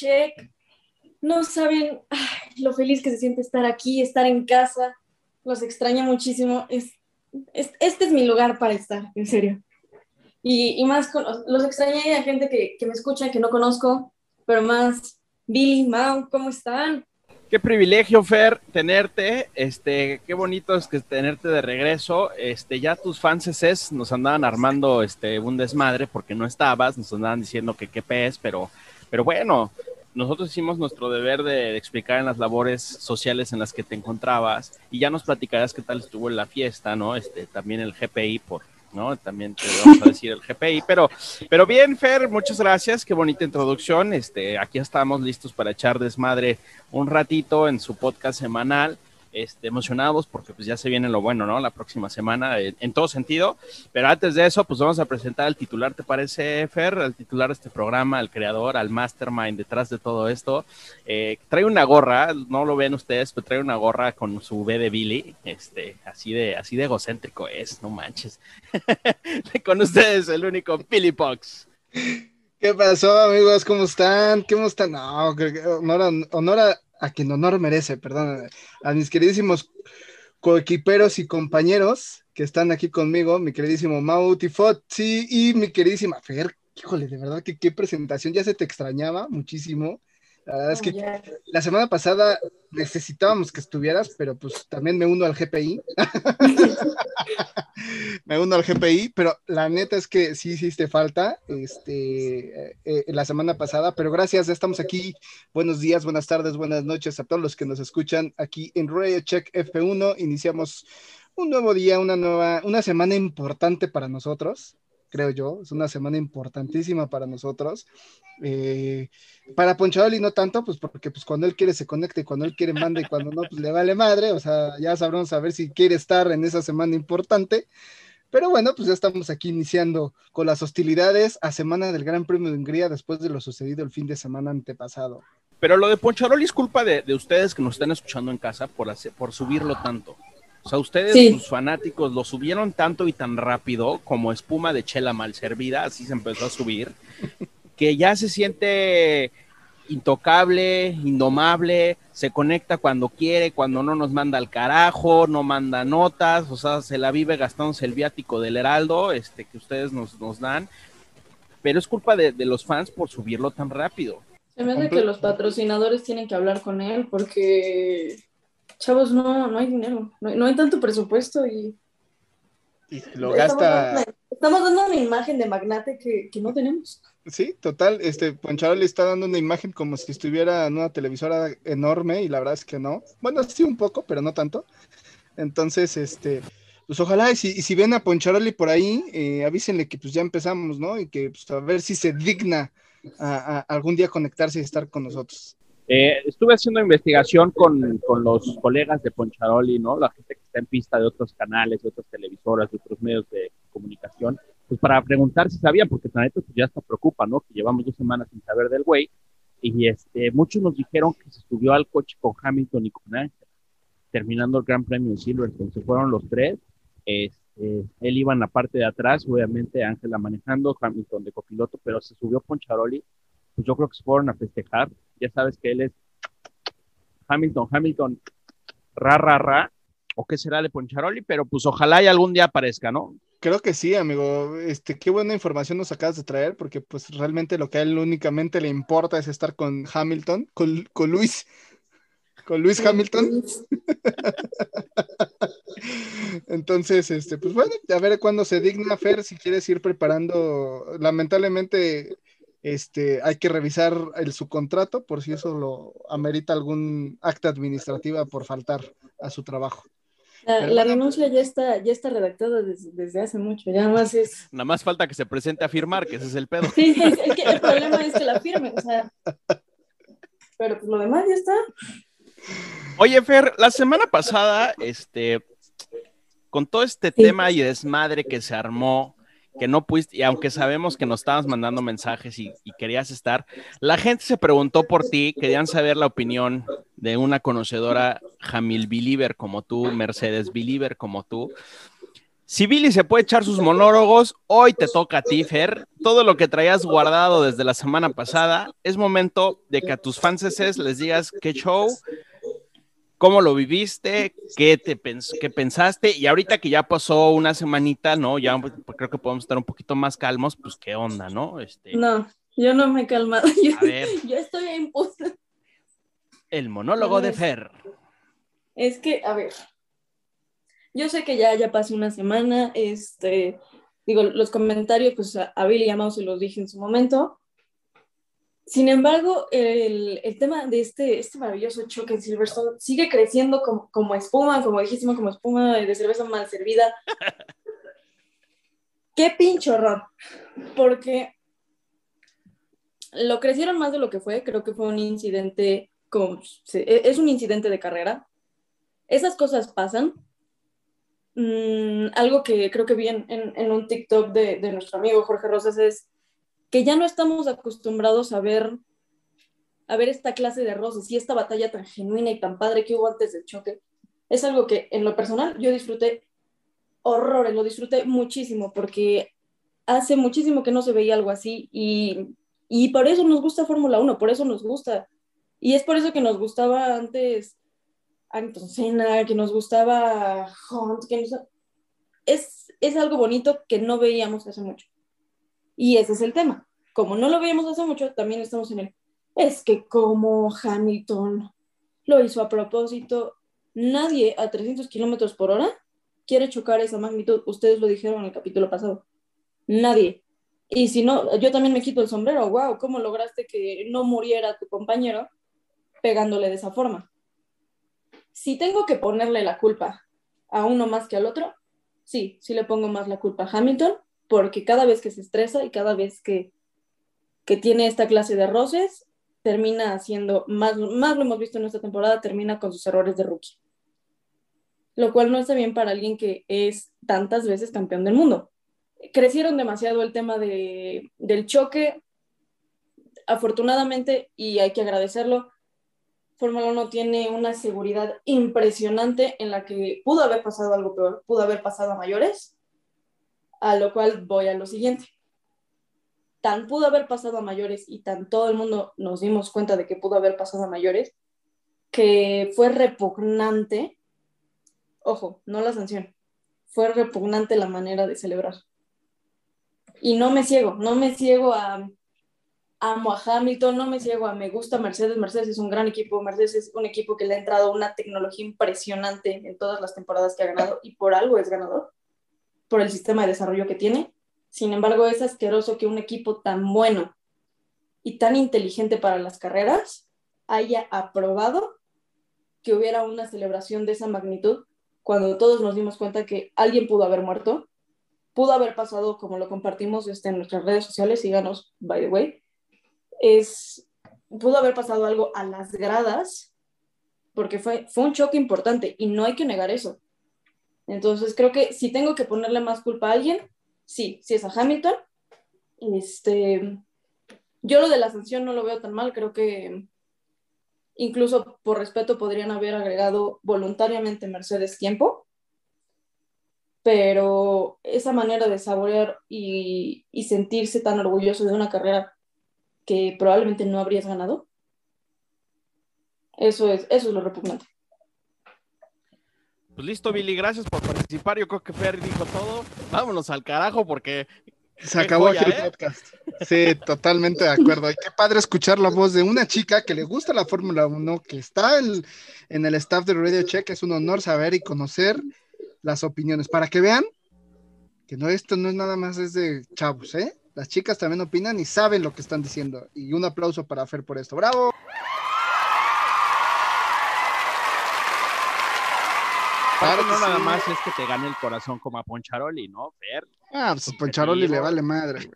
Check. No saben lo feliz que se siente estar aquí, estar en casa. Los extraño muchísimo. Es, este es mi lugar para estar, en serio. Y, más, con, los extrañé a gente que, me escucha, que no conozco, pero más Billy, Mau, ¿cómo están? Qué privilegio, Fer, tenerte. Este, qué bonito es que tenerte de regreso. Este, ya tus fans nos andaban armando este un desmadre porque no estabas, nos andaban diciendo que qué pez, pero, pero bueno, nosotros hicimos nuestro deber de, explicar en las labores sociales en las que te encontrabas y ya nos platicarás qué tal estuvo en la fiesta, ¿no? Este, también el GPI por ¿no? También te vamos a decir el GPI, pero, pero bien, Fer, muchas gracias, qué bonita introducción. Este, aquí estamos listos para echar desmadre un ratito en su podcast semanal este, emocionados porque pues ya se viene lo bueno, ¿no? La próxima semana, en, todo sentido. Pero antes de eso, pues vamos a presentar al titular, ¿te parece, Fer? Al titular de este programa, al creador, al mastermind detrás de todo esto. Eh, trae una gorra, no lo ven ustedes, pero trae una gorra con su B de Billy, este, así de, así de egocéntrico es, no manches. con ustedes, el único Billy Pox. ¿Qué pasó, amigos? ¿Cómo están? ¿Cómo están? No, honor honor quien honor merece, perdón, a mis queridísimos coequiperos y compañeros que están aquí conmigo, mi queridísimo Mau Tifozzi y mi queridísima Fer. Híjole, de verdad que qué presentación, ya se te extrañaba muchísimo. La verdad es que la semana pasada necesitábamos que estuvieras, pero pues también me uno al GPI. me uno al GPI, pero la neta es que sí hiciste falta este, eh, eh, la semana pasada, pero gracias, estamos aquí. Buenos días, buenas tardes, buenas noches a todos los que nos escuchan aquí en Radio Check F1. Iniciamos un nuevo día, una nueva, una semana importante para nosotros creo yo. Es una semana importantísima para nosotros. Eh, para Ponchadoli no tanto, pues porque pues cuando él quiere se conecta y cuando él quiere manda y cuando no, pues le vale madre. O sea, ya sabremos a ver si quiere estar en esa semana importante. Pero bueno, pues ya estamos aquí iniciando con las hostilidades a semana del Gran Premio de Hungría después de lo sucedido el fin de semana antepasado. Pero lo de Poncharoli es culpa de, ustedes que nos están escuchando en casa por, hacer, por subirlo tanto. O sea, ustedes, sus fanáticos, lo subieron tanto y tan rápido como espuma de chela mal servida, así se empezó a subir, que ya se siente intocable, indomable, se conecta cuando quiere, cuando no nos manda al carajo, no manda notas, o sea, se la vive gastándose el viático del Heraldo, este, que ustedes nos, nos dan, pero es culpa de, de, los fans por subirlo tan rápido. Se me hace que los patrocinadores tienen que hablar con él porque chavos, no, no hay dinero, no, hay tanto presupuesto y... Y lo gasta... Estamos dando una imagen de magnate que, no tenemos. Sí, total, este Poncharo le está dando una imagen como si estuviera en una televisora enorme y la verdad es que no. Bueno, sí un poco, pero no tanto. Entonces, este, pues ojalá, y si, si ven a Poncharoli por ahí, eh, avísenle que pues ya empezamos, ¿no? Y que pues, a ver si se digna a, algún día conectarse y estar con nosotros. Eh, estuve haciendo investigación con, con, los colegas de Poncharoli, ¿no? La gente que está en pista de otros canales, de otras televisoras, de otros medios de comunicación, pues para preguntar si sabían, porque la neta pues ya está preocupa, ¿no? Que llevamos dos semanas sin saber del güey. Y este, muchos nos dijeron que se subió al coche con Hamilton y con Ángel, terminando el Gran Premio en Silverstone. Se fueron los tres. Este, él iba en la parte de atrás, obviamente Ángela manejando, Hamilton de copiloto, pero se subió Poncharoli pues yo creo que se fueron a festejar. Ya sabes que él es Hamilton, Hamilton, ra, ra, ra, o qué será de Poncharoli, pero pues ojalá y algún día aparezca, ¿no? Creo que sí, amigo. Este, qué buena información nos acabas de traer, porque pues realmente lo que a él únicamente le importa es estar con Hamilton, con, con Luis, con Luis Hamilton. Entonces, este, pues bueno, a ver cuándo se digna Fer, si quieres ir preparando. Lamentablemente, este, hay que revisar el, su contrato por si eso lo amerita algún acta administrativa por faltar a su trabajo. La, renuncia ya está, ya está redactada desde, hace mucho, ya nada más es... Nada más falta que se presente a firmar, que ese es el pedo. Sí, el problema es que la firme, o sea... Pero pues lo demás ya está. Oye, Fer, la semana pasada, este, con todo este tema y desmadre que se armó que no pudiste, y aunque sabemos que nos estabas mandando mensajes y, querías estar, la gente se preguntó por ti, querían saber la opinión de una conocedora Jamil Believer como tú, Mercedes Believer como tú. Si Billy se puede echar sus monólogos, hoy te toca a ti, Fer. Todo lo que traías guardado desde la semana pasada, es momento de que a tus fans les digas qué show, cómo lo viviste, qué, te qué pensaste, y ahorita que ya pasó una semanita, ¿no? Ya pues, creo que podemos estar un poquito más calmos, pues qué onda, ¿no? Este... No, yo no me he calmado. Yo, a ver. yo estoy en El monólogo de Fer. Es que, a ver, yo sé que ya, ya pasó una semana, este, digo, los comentarios, pues a, Billy y a se los dije en su momento. Sin embargo, el, el, tema de este, este maravilloso choque en Silverstone sigue creciendo como, como espuma, como dijimos, como espuma de cerveza mal servida. Qué pincho porque lo crecieron más de lo que fue, creo que fue un incidente, como, es un incidente de carrera. Esas cosas pasan, Mm, algo que creo que vi en, en, un TikTok de, de, nuestro amigo Jorge Rosas es que ya no estamos acostumbrados a ver, a ver esta clase de rosas y esta batalla tan genuina y tan padre que hubo antes del choque. Es algo que en lo personal yo disfruté horrores, lo disfruté muchísimo porque hace muchísimo que no se veía algo así y, y por eso nos gusta Fórmula 1, por eso nos gusta. Y es por eso que nos gustaba antes Ayrton Senna, que nos gustaba Hunt, que es, es algo bonito que no veíamos hace mucho. Y ese es el tema. Como no lo veíamos hace mucho, también estamos en el, es que como Hamilton lo hizo a propósito, nadie a 300 kilómetros por hora quiere chocar esa magnitud. Ustedes lo dijeron en el capítulo pasado. Nadie. Y si no, yo también me quito el sombrero. Wow, ¿cómo lograste que no muriera tu compañero pegándole de esa forma? si tengo que ponerle la culpa a uno más que al otro, sí, sí le pongo más la culpa a Hamilton, porque cada vez que se estresa y cada vez que, que tiene esta clase de roces, termina haciendo, más, más lo hemos visto en esta temporada, termina con sus errores de rookie. Lo cual no está bien para alguien que es tantas veces campeón del mundo. Crecieron demasiado el tema de, del choque. Afortunadamente, y hay que agradecerlo, Fórmula 1 tiene una seguridad impresionante en la que pudo haber pasado algo peor, pudo haber pasado a mayores, a lo cual voy a lo siguiente. Tan pudo haber pasado a mayores y tan todo el mundo nos dimos cuenta de que pudo haber pasado a mayores, que fue repugnante, ojo, no la sanción, fue repugnante la manera de celebrar. Y no me ciego, no me ciego a amo a Hamilton, no me ciego a me gusta Mercedes, Mercedes es un gran equipo, Mercedes es un equipo que le ha entrado una tecnología impresionante en todas las temporadas que ha ganado y por algo es ganador, por el sistema de desarrollo que tiene. Sin embargo, es asqueroso que un equipo tan bueno y tan inteligente para las carreras haya aprobado que hubiera una celebración de esa magnitud cuando todos nos dimos cuenta que alguien pudo haber muerto, pudo haber pasado como lo compartimos este, en nuestras redes sociales, síganos, by the way, es, pudo haber pasado algo a las gradas, porque fue, fue un choque importante y no hay que negar eso. Entonces creo que si tengo que ponerle más culpa a alguien, sí, sí es a Hamilton. Este, yo lo de la sanción no lo veo tan mal, creo que incluso por respeto podrían haber agregado voluntariamente Mercedes tiempo, pero esa manera de saborear y, sentirse tan orgulloso de una carrera que probablemente no habrías ganado. Eso es, eso es lo repugnante. Pues listo, Billy, gracias por participar. Yo creo que Fer dijo todo. Vámonos al carajo porque se acabó aquí el ¿eh? podcast. Sí, totalmente de acuerdo. Y qué padre escuchar la voz de una chica que le gusta la Fórmula 1, que está en el staff de Radio Check. Es un honor saber y conocer las opiniones. Para que vean que no, esto no es nada más es de chavos, ¿eh? Las chicas también opinan y saben lo que están diciendo. Y un aplauso para Fer por esto. ¡Bravo! Claro no nada más es que te gane el corazón como a Poncharoli, ¿no, Fer? Ah, pues a Poncharoli le vale madre.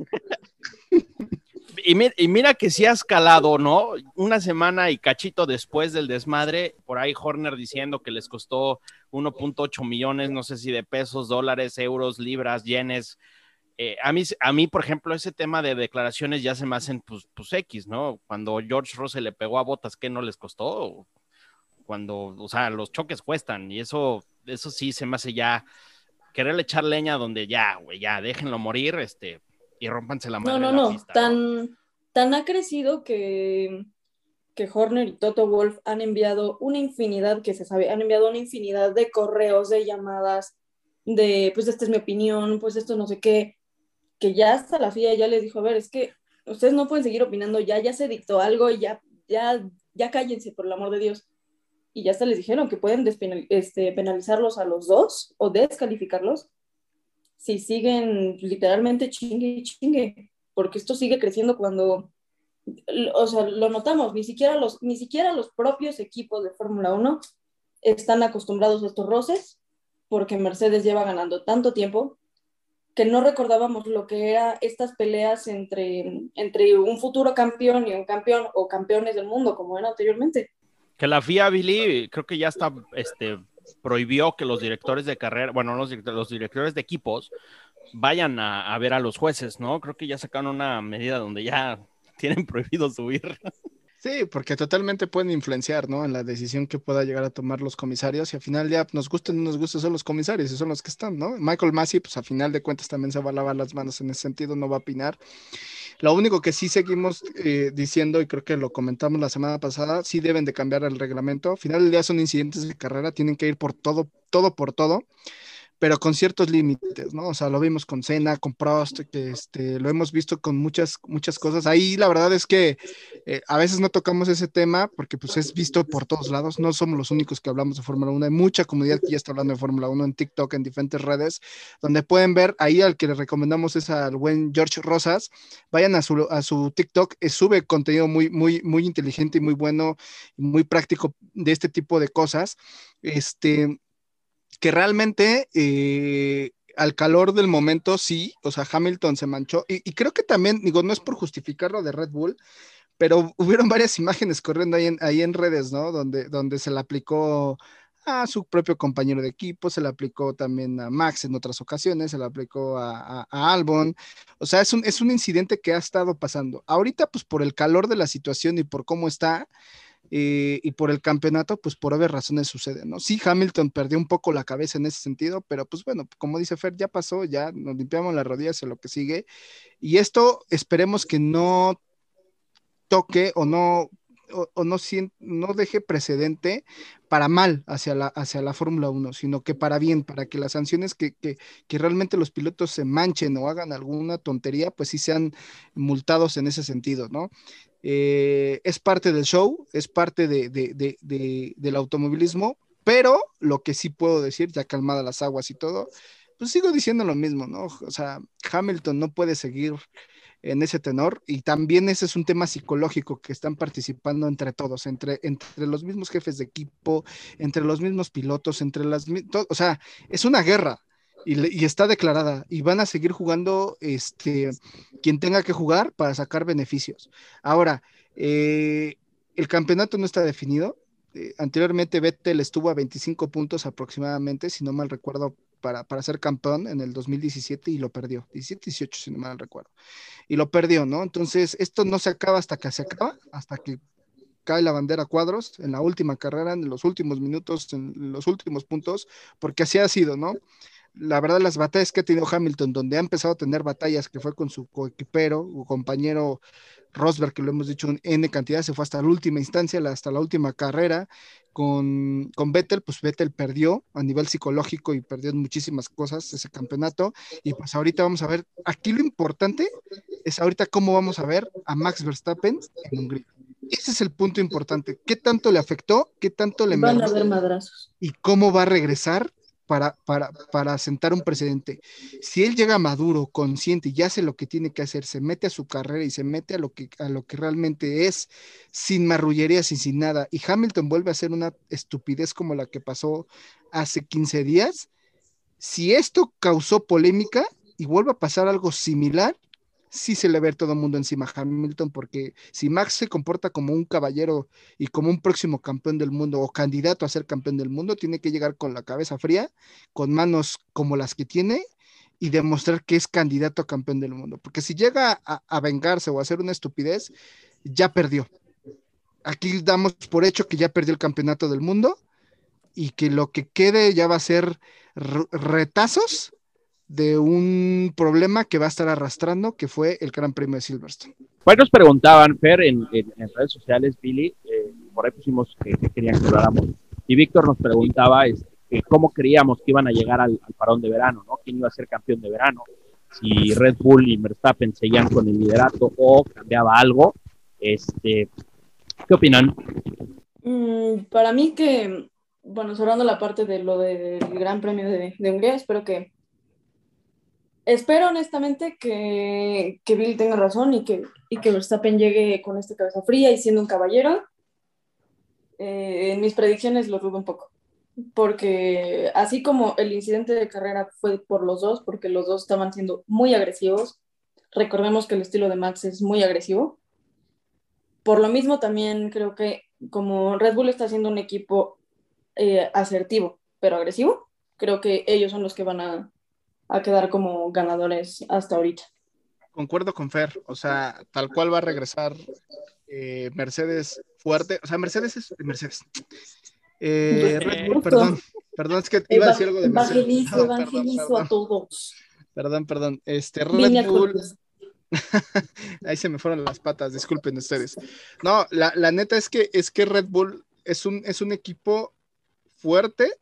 y, mira, y mira que si has calado, ¿no? Una semana y cachito después del desmadre, por ahí Horner diciendo que les costó 1.8 millones, no sé si de pesos, dólares, euros, libras, yenes, eh, a, mí, a mí, por ejemplo, ese tema de declaraciones ya se me hacen pues, pues X, ¿no? Cuando George Russell le pegó a Botas, ¿qué no les costó? Cuando, o sea, los choques cuestan y eso, eso sí se me hace ya quererle echar leña donde ya, güey, ya, déjenlo morir, este, y rompanse la mano. No, no, no, tan, tan ha crecido que, que Horner y Toto Wolf han enviado una infinidad, que se sabe, han enviado una infinidad de correos, de llamadas, de, pues esta es mi opinión, pues esto no sé qué, que ya hasta la FIA ya les dijo, a ver, es que ustedes no pueden seguir opinando, ya, ya se dictó algo, ya, ya, ya cállense, por el amor de Dios y ya hasta les dijeron que pueden este, penalizarlos a los dos o descalificarlos si siguen literalmente chingue y chingue, porque esto sigue creciendo cuando, o sea, lo notamos, ni siquiera los, ni siquiera los propios equipos de Fórmula 1 están acostumbrados a estos roces, porque Mercedes lleva ganando tanto tiempo que no recordábamos lo que eran estas peleas entre, entre un futuro campeón y un campeón o campeones del mundo, como era anteriormente. Que la FIA, Billy, creo que ya está, este, prohibió que los directores de carrera, bueno, los, los directores de equipos vayan a, ver a los jueces, ¿no? Creo que ya sacaron una medida donde ya tienen prohibido subir. Sí, porque totalmente pueden influenciar, ¿no? En la decisión que pueda llegar a tomar los comisarios y al final ya nos gusten o no nos gusten son los comisarios y son los que están, ¿no? Michael Massey, pues a final de cuentas también se va a lavar las manos en ese sentido, no va a opinar. Lo único que sí seguimos eh, diciendo, y creo que lo comentamos la semana pasada, sí deben de cambiar el reglamento. Al final del día son incidentes de carrera, tienen que ir por todo, todo por todo pero con ciertos límites, ¿no? O sea, lo vimos con Cena, con Prost, que este, lo hemos visto con muchas, muchas cosas. Ahí la verdad es que eh, a veces no tocamos ese tema porque pues es visto por todos lados, no somos los únicos que hablamos de Fórmula 1, hay mucha comunidad que ya está hablando de Fórmula 1 en TikTok, en diferentes redes, donde pueden ver, ahí al que le recomendamos es al buen George Rosas, vayan a su, a su TikTok, eh, sube contenido muy, muy, muy inteligente y muy bueno, muy práctico de este tipo de cosas. Este, que realmente eh, al calor del momento sí, o sea, Hamilton se manchó y, creo que también, digo, no es por justificarlo de Red Bull, pero hubieron varias imágenes corriendo ahí en, ahí en redes, ¿no? Donde, donde se le aplicó a su propio compañero de equipo, se le aplicó también a Max en otras ocasiones, se le aplicó a, a, Albon. O sea, es un, es un incidente que ha estado pasando. Ahorita, pues por el calor de la situación y por cómo está, eh, y por el campeonato, pues por obvias razones sucede, ¿no? Sí, Hamilton perdió un poco la cabeza en ese sentido, pero pues bueno, como dice Fer, ya pasó, ya nos limpiamos las rodillas en lo que sigue. Y esto esperemos que no toque o no o, no, no deje precedente para mal hacia la, hacia la Fórmula 1, sino que para bien, para que las sanciones que, que, que, realmente los pilotos se manchen o hagan alguna tontería, pues sí sean multados en ese sentido, ¿no? Eh, es parte del show, es parte de, del automovilismo, pero lo que sí puedo decir, ya calmadas las aguas y todo, pues sigo diciendo lo mismo, ¿no? O sea, Hamilton no puede seguir en ese tenor y también ese es un tema psicológico que están participando entre todos, entre, entre los mismos jefes de equipo, entre los mismos pilotos, entre las, o sea, es una guerra y, está declarada y van a seguir jugando este, quien tenga que jugar para sacar beneficios. Ahora, eh, el campeonato no está definido. Eh, anteriormente Vettel estuvo a 25 puntos aproximadamente, si no mal recuerdo, para, para ser campeón en el 2017 y lo perdió. 17-18, si no mal recuerdo. Y lo perdió, ¿no? Entonces, esto no se acaba hasta que se acaba, hasta que cae la bandera cuadros en la última carrera, en los últimos minutos, en los últimos puntos, porque así ha sido, ¿no? La verdad, las batallas que ha tenido Hamilton, donde ha empezado a tener batallas que fue con su coequipero o compañero Rosberg, que lo hemos dicho en N cantidad, se fue hasta la última instancia, hasta la última carrera. Con, con Vettel, pues Vettel perdió a nivel psicológico y perdió muchísimas cosas ese campeonato. Y pues ahorita vamos a ver, aquí lo importante es ahorita cómo vamos a ver a Max Verstappen en Hungría. Ese es el punto importante. ¿Qué tanto le afectó? ¿Qué tanto le Van a haber madrazos. ¿Y cómo va a regresar para, para, para sentar un precedente. Si él llega maduro, consciente y hace lo que tiene que hacer, se mete a su carrera y se mete a lo que, a lo que realmente es, sin marrullerías y sin nada, y Hamilton vuelve a hacer una estupidez como la que pasó hace 15 días, si esto causó polémica y vuelve a pasar algo similar, sí se le ve todo el mundo encima a Hamilton, porque si Max se comporta como un caballero y como un próximo campeón del mundo o candidato a ser campeón del mundo, tiene que llegar con la cabeza fría, con manos como las que tiene y demostrar que es candidato a campeón del mundo. Porque si llega a, vengarse o a hacer una estupidez, ya perdió. Aquí damos por hecho que ya perdió el campeonato del mundo y que lo que quede ya va a ser retazos de un problema que va a estar arrastrando, que fue el Gran Premio de Silverstone. Pues nos preguntaban, Fer, en, redes sociales, Billy, eh, por ahí pusimos que, querían que habláramos, y Víctor nos preguntaba este, cómo creíamos que iban a llegar al, parón de verano, ¿no? ¿Quién iba a ser campeón de verano? Si Red Bull y Verstappen seguían con el liderato o cambiaba algo. Este, ¿Qué opinan? Mm, para mí que, bueno, cerrando la parte de lo del Gran Premio de, de Hungría, espero que espero honestamente que, que, Bill tenga razón y que, y que Verstappen llegue con esta cabeza fría y siendo un caballero. Eh, en mis predicciones lo dudo un poco, porque así como el incidente de carrera fue por los dos, porque los dos estaban siendo muy agresivos, recordemos que el estilo de Max es muy agresivo. Por lo mismo también creo que como Red Bull está siendo un equipo eh, asertivo, pero agresivo, creo que ellos son los que van a, a quedar como ganadores hasta ahorita. Concuerdo con Fer, o sea, tal cual va a regresar eh, Mercedes fuerte, o sea, Mercedes es Mercedes. Eh, perdón, perdón, es que iba a decir algo de Mercedes. Evangelizo, a todos. Perdón, perdón. Este Red Bull. Ahí se me fueron las patas, disculpen ustedes. No, la, la, neta es que es que Red Bull es un, es un equipo fuerte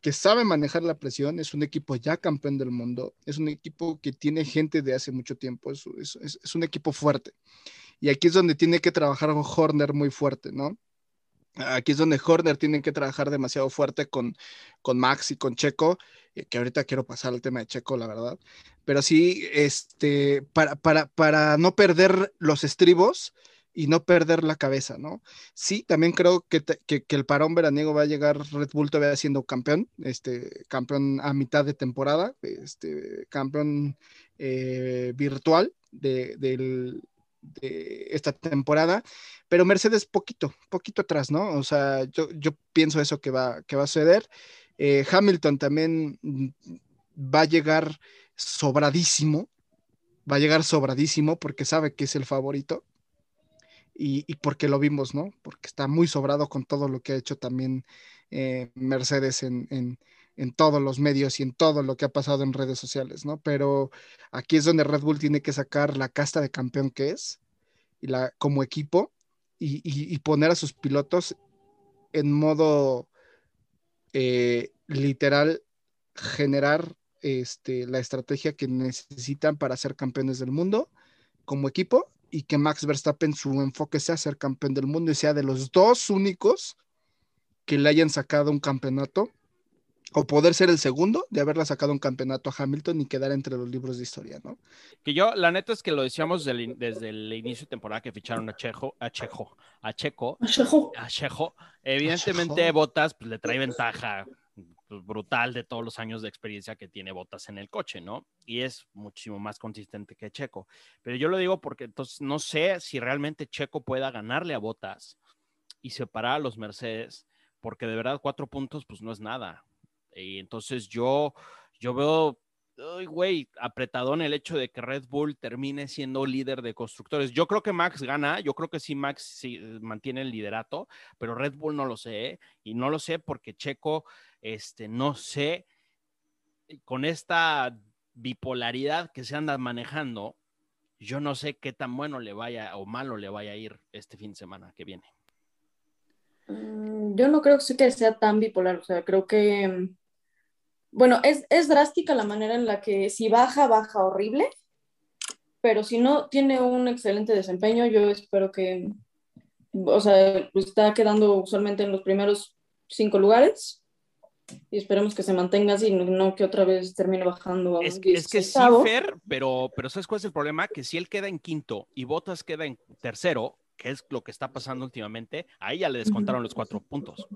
que sabe manejar la presión, es un equipo ya campeón del mundo, es un equipo que tiene gente de hace mucho tiempo, es, un equipo fuerte. Y aquí es donde tiene que trabajar Horner muy fuerte, ¿no? Aquí es donde Horner tiene que trabajar demasiado fuerte con, con Max y con Checo, eh, que ahorita quiero pasar al tema de Checo, la verdad. Pero sí, este, para, para, para no perder los estribos, y no perder la cabeza, ¿no? Sí, también creo que, el parón veraniego va a llegar Red Bull todavía siendo campeón, este, campeón a mitad de temporada, este, campeón eh, virtual de, esta temporada, pero Mercedes poquito, poquito atrás, ¿no? O sea, yo, pienso eso que va, que va a suceder. Eh, Hamilton también mm, va a llegar sobradísimo, va a llegar sobradísimo porque sabe que es el favorito y, porque lo vimos, ¿no? Porque está muy sobrado con todo lo que ha hecho también eh, Mercedes en, en, todos los medios y en todo lo que ha pasado en redes sociales, ¿no? Pero aquí es donde Red Bull tiene que sacar la casta de campeón que es y la, como equipo y, y, poner a sus pilotos en modo eh, literal generar este, la estrategia que necesitan para ser campeones del mundo como equipo y que Max Verstappen su enfoque sea ser campeón del mundo y sea de los dos únicos que le hayan sacado un campeonato o poder ser el segundo de haberle sacado un campeonato a Hamilton y quedar entre los libros de historia, ¿no? Que yo, la neta es que lo decíamos desde el, inicio de temporada que ficharon a Checo, a Checo, a Checo, a Checo. Evidentemente, Botas pues, le trae ventaja pues, brutal de todos los años de experiencia que tiene Botas en el coche, ¿no? Y es muchísimo más consistente que Checo. Pero yo lo digo porque entonces no sé si realmente Checo pueda ganarle a Botas y separar a los Mercedes, porque de verdad cuatro puntos pues no es nada. Y entonces yo, yo veo Uy, güey, apretado en el hecho de que Red Bull termine siendo líder de constructores. Yo creo que Max gana, yo creo que sí Max sí, mantiene el liderato, pero Red Bull no lo sé, y no lo sé porque Checo este, no sé, con esta bipolaridad que se anda manejando, yo no sé qué tan bueno le vaya o malo le vaya a ir este fin de semana que viene. Mm, yo no creo que sea tan bipolar, o sea, creo que, bueno, es, es drástica la manera en la que si baja, baja horrible, pero si no tiene un excelente desempeño, yo espero que, o sea, está quedando usualmente en los primeros cinco lugares, y esperemos que se mantenga así, no que otra vez termine bajando. es, que, es que sí, Fer, pero, pero ¿sabes cuál es el problema? Que si él queda en quinto y Botas queda en tercero, que es lo que está pasando últimamente, ahí ya le descontaron los cuatro puntos.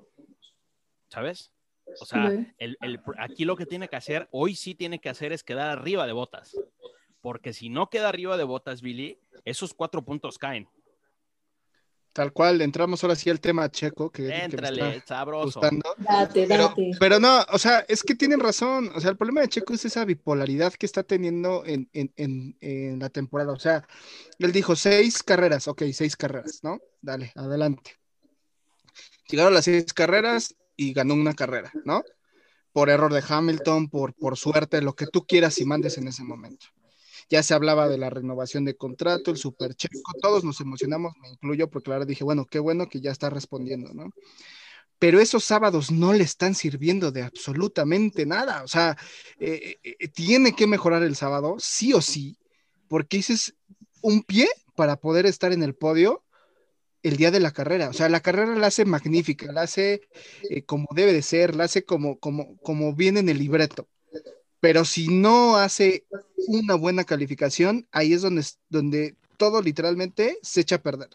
¿Sabes? O sea, el, el, aquí lo que tiene que hacer, hoy sí tiene que hacer es quedar arriba de Botas. Porque si no queda arriba de Botas, Billy, esos cuatro puntos caen. Tal cual, entramos ahora sí al tema checo. Que, Éntrale, sabroso. Date, pero, pero, no, o sea, es que tienen razón. O sea, el problema de Checo es esa bipolaridad que está teniendo en, en, en, en la temporada. O sea, él dijo seis carreras, ok, seis carreras, ¿no? Dale, adelante. Llegaron las seis carreras y ganó una carrera, ¿no? Por error de Hamilton, por, por suerte, lo que tú quieras y mandes en ese momento. Ya se hablaba de la renovación de contrato, el super checo, todos nos emocionamos, me incluyo, porque ahora dije, bueno, qué bueno que ya está respondiendo, ¿no? Pero esos sábados no le están sirviendo de absolutamente nada. O sea, eh, eh, eh, tiene que mejorar el sábado, sí o sí, porque ese es un pie para poder estar en el podio el día de la carrera. O sea, la carrera la hace magnífica, la hace como debe de ser, la hace como, como, como viene en el libreto pero si no hace una buena calificación, ahí es donde, donde todo literalmente se echa a perder.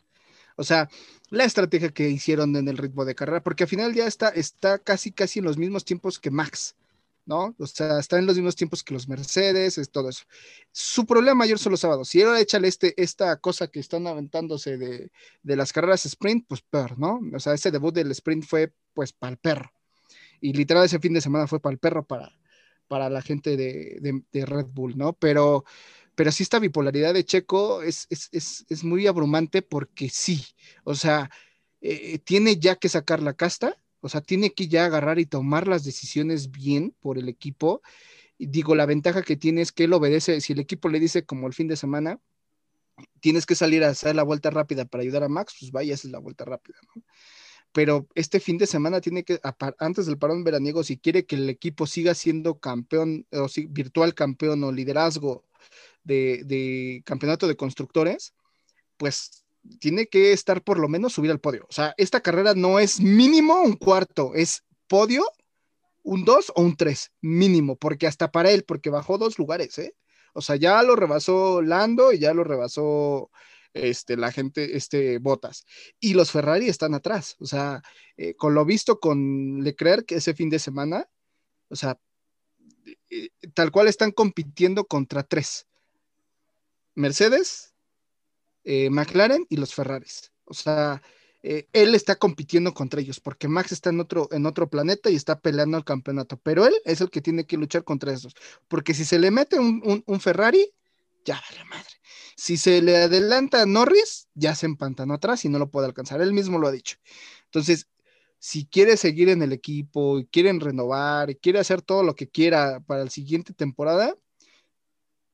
O sea, la estrategia que hicieron en el ritmo de carrera, porque al final ya está, está casi, casi en los mismos tiempos que Max, ¿no? O sea, está en los mismos tiempos que los Mercedes, es todo eso. Su problema mayor son los sábados. Si ahora échale este, esta cosa que están aventándose de, de las carreras sprint, pues peor, ¿no? O sea, ese debut del sprint fue pues para el perro. Y literal ese fin de semana fue para el perro, para, para la gente de, Red Bull, ¿no? Pero, pero sí esta bipolaridad de Checo es, es, muy abrumante porque sí, o sea, eh, tiene ya que sacar la casta, o sea, tiene que ya agarrar y tomar las decisiones bien por el equipo. Y digo, la ventaja que tiene es que él obedece, si el equipo le dice como el fin de semana, tienes que salir a hacer la vuelta rápida para ayudar a Max, pues vaya, esa es la vuelta rápida, ¿no? pero este fin de semana tiene que, antes del parón veraniego, si quiere que el equipo siga siendo campeón, o si, virtual campeón o liderazgo de, campeonato de constructores, pues tiene que estar por lo menos subir al podio. O sea, esta carrera no es mínimo un cuarto, es podio, un dos o un tres, mínimo, porque hasta para él, porque bajó dos lugares, ¿eh? O sea, ya lo rebasó Lando y ya lo rebasó este, la gente, este, Botas. Y los Ferrari están atrás, o sea, eh, con lo visto con Leclerc ese fin de semana, o sea, eh, tal cual están compitiendo contra tres. Mercedes, eh, McLaren y los Ferraris. O sea, él está compitiendo contra ellos porque Max está en otro, en otro planeta y está peleando al campeonato, pero él es el que tiene que luchar contra esos, porque si se le mete un, un Ferrari, ya vale madre. Si se le adelanta a Norris, ya se empantanó atrás y no lo puede alcanzar. Él mismo lo ha dicho. Entonces, si quiere seguir en el equipo, quieren renovar, quiere hacer todo lo que quiera para la siguiente temporada,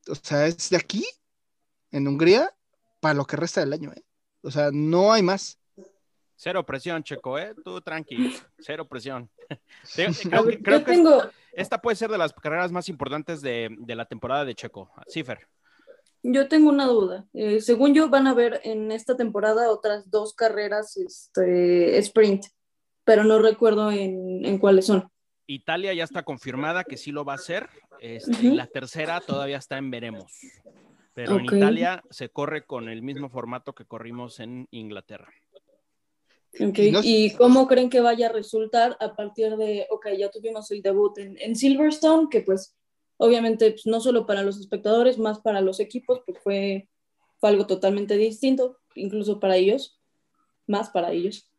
o sea, es de aquí, en Hungría, para lo que resta del año, ¿eh? O sea, no hay más. Cero presión, Checo, ¿eh? Tú tranqui, cero presión. creo, que, esta, puede ser de las carreras más importantes de, de la temporada de Checo. Cifer. Yo tengo una duda. Eh, según yo, van a haber en esta temporada otras dos carreras este, sprint, pero no recuerdo en, cuáles son. Italia ya está confirmada que sí lo va a hacer. Este, la tercera todavía está en veremos. Pero en Italia se corre con el mismo formato que corrimos en Inglaterra. ¿Y cómo creen que vaya a resultar a partir de, ok, ya tuvimos el debut en, en Silverstone, que pues Obviamente, pues, no solo para los espectadores, más para los equipos, pues fue, fue algo totalmente distinto, incluso para ellos, más para ellos.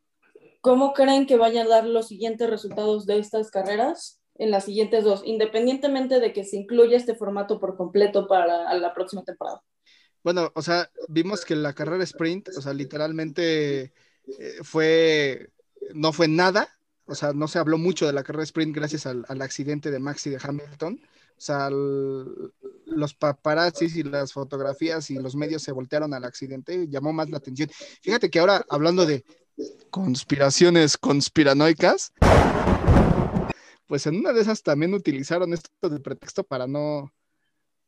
¿Cómo creen que vayan a dar los siguientes resultados de estas carreras en las siguientes dos, independientemente de que se incluya este formato por completo para la próxima temporada? Bueno, o sea, vimos que la carrera sprint, o sea, literalmente eh, fue, no fue nada, o sea, no se habló mucho de la carrera sprint gracias al, al accidente de Max y de Hamilton. O sea, los paparazzis y las fotografías y los medios se voltearon al accidente, llamó más la atención. Fíjate que ahora, hablando de conspiraciones conspiranoicas, pues en una de esas también utilizaron esto de pretexto para no,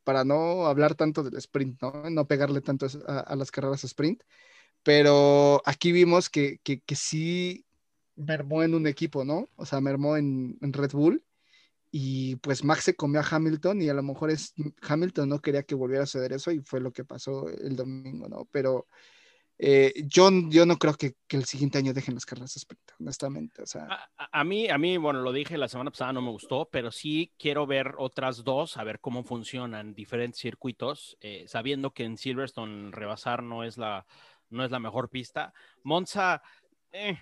para no hablar tanto del sprint, ¿no? No pegarle tanto a, las carreras sprint. Pero aquí vimos que, que, sí mermó en un equipo, ¿no? O sea, mermó en Red Bull y pues Max se comió a Hamilton y a lo mejor es Hamilton no quería que volviera a suceder eso y fue lo que pasó el domingo, ¿no? Pero eh, yo, yo no creo que, el siguiente año dejen las carreras sprint, honestamente. O sea. A, mí, a mí, bueno, lo dije la semana pasada, no me gustó, pero sí quiero ver otras dos, a ver cómo funcionan diferentes circuitos, eh, sabiendo que en Silverstone rebasar no es la, no es la mejor pista. Monza, eh,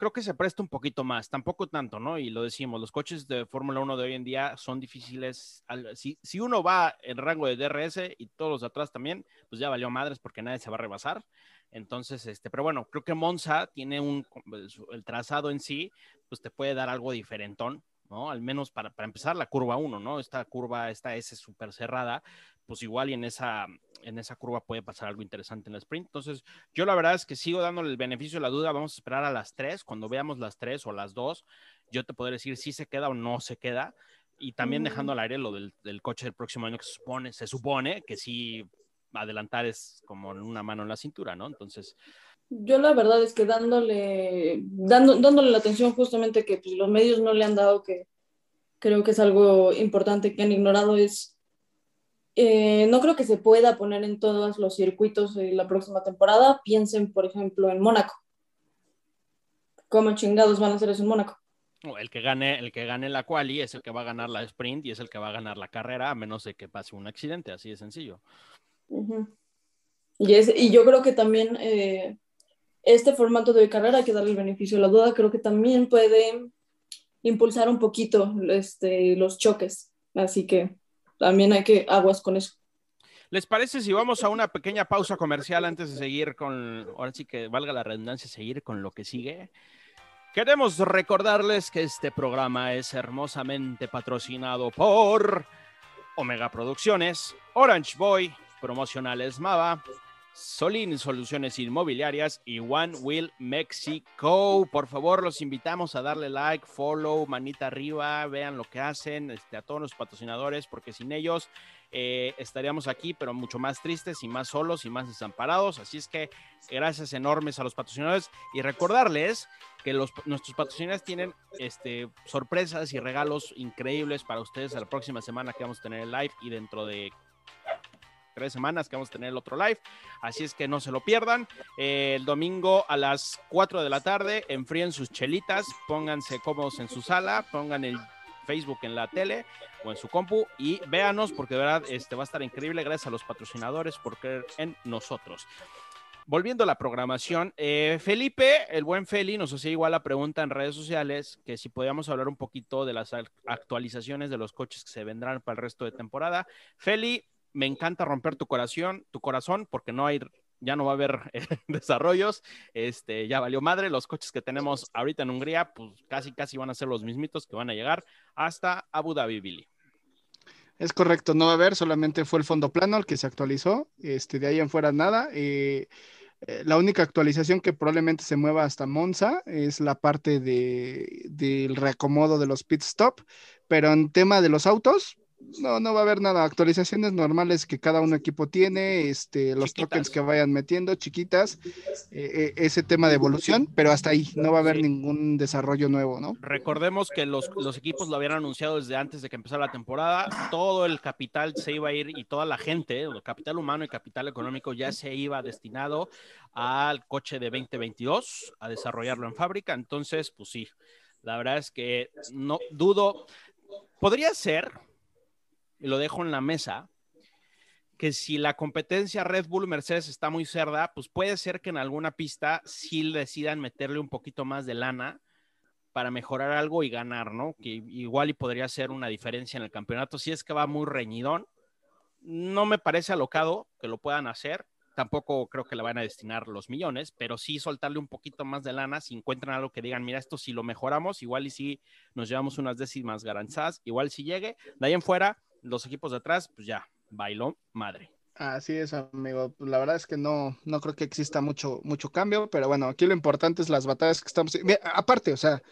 creo que se presta un poquito más, tampoco tanto, ¿no? Y lo decimos, los coches de Fórmula 1 de hoy en día son difíciles. Si, si, uno va en rango de DRS y todos los de atrás también, pues ya valió madres porque nadie se va a rebasar. Entonces, este, pero bueno, creo que Monza tiene un, el trazado en sí, pues te puede dar algo diferentón, ¿no? Al menos para, para empezar la curva 1, ¿no? Esta curva, esta S súper cerrada, pues igual y en esa, en esa curva puede pasar algo interesante en la sprint. Entonces, yo la verdad es que sigo dándole el beneficio de la duda. Vamos a esperar a las 3. Cuando veamos las 3 o las 2, yo te podré decir si se queda o no se queda. Y también dejando al aire lo del, del, coche del próximo año que se supone, se supone que sí adelantar es como una mano en la cintura, ¿no? Entonces, yo la verdad es que dándole, dando, dándole la atención justamente que pues, los medios no le han dado, que creo que es algo importante que han ignorado, es, eh, no creo que se pueda poner en todos los circuitos la próxima temporada. Piensen, por ejemplo, en Mónaco. ¿Cómo chingados van a hacer eso en Mónaco? El que gane, el que gane la quali es el que va a ganar la sprint y es el que va a ganar la carrera, a menos de que pase un accidente, así de sencillo. y, es, y yo creo que también eh, este formato de carrera hay que darle el beneficio de la duda, creo que también puede impulsar un poquito este, los choques, así que también hay que aguas con eso. ¿Les parece si vamos a una pequeña pausa comercial antes de seguir con, ahora sí que valga la redundancia, seguir con lo que sigue? Queremos recordarles que este programa es hermosamente patrocinado por Omega Producciones, Orange Boy, Promocionales Mava, Solin Soluciones Inmobiliarias y One Will Mexico. Por favor, los invitamos a darle like, follow, manita arriba, vean lo que hacen, este, a todos los patrocinadores, porque sin ellos eh, estaríamos aquí, pero mucho más tristes y más solos y más desamparados. Así es que gracias enormes a los patrocinadores y recordarles que los, nuestros patrocinadores tienen este, sorpresas y regalos increíbles para ustedes a la próxima semana que vamos a tener el live y dentro de tres semanas que vamos a tener el otro live. Así es que no se lo pierdan. Eh, el domingo a las 4 de la tarde, enfríen sus chelitas, pónganse cómodos en su sala, pongan el Facebook en la tele o en su compu y véanos porque de verdad este va a estar increíble gracias a los patrocinadores por creer en nosotros. Volviendo a la programación, eh, Felipe, el buen Feli, nos hacía igual la pregunta en redes sociales que si podíamos hablar un poquito de las actualizaciones de los coches que se vendrán para el resto de temporada. Feli, me encanta romper tu corazón, tu corazón, porque no hay, ya no va a haber eh, desarrollos. Este, ya valió madre. Los coches que tenemos ahorita en Hungría, pues casi, casi van a ser los mismitos que van a llegar hasta Abu Dhabi, Billy. Es correcto, no va a haber, solamente fue el fondo plano el que se actualizó. Este, de ahí en fuera nada. Eh, eh, la única actualización que probablemente se mueva hasta Monza es la parte de, del reacomodo de los pit stop, pero en tema de los autos, no, no va a haber nada. Actualizaciones normales que cada uno equipo tiene, este, los tokens que vayan metiendo, chiquitas, eh, eh, ese tema de evolución, pero hasta ahí no va a haber ningún desarrollo nuevo, ¿no? Recordemos que los, equipos lo habían anunciado desde antes de que empezara la temporada. Todo el capital se iba a ir y toda la gente, el capital humano y capital económico ya se iba destinado al coche de 2022, a desarrollarlo en fábrica. Entonces, pues sí, la verdad es que no dudo. Podría ser, y lo dejo en la mesa, que si la competencia Red Bull Mercedes está muy cerda, pues puede ser que en alguna pista sí decidan meterle un poquito más de lana para mejorar algo y ganar, ¿no? Que igual y podría ser una diferencia en el campeonato si es que va muy reñidón. No me parece alocado que lo puedan hacer. Tampoco creo que le van a destinar los millones, pero sí soltarle un poquito más de lana si encuentran algo que digan, mira, esto si lo mejoramos, igual y si nos llevamos unas décimas garantizadas, igual si llegue. De ahí en fuera, los equipos de atrás, pues ya, bailó madre. Así es, amigo. La verdad es que no, no creo que exista mucho, mucho cambio, pero bueno, aquí lo importante es las batallas que estamos. aparte, o sea,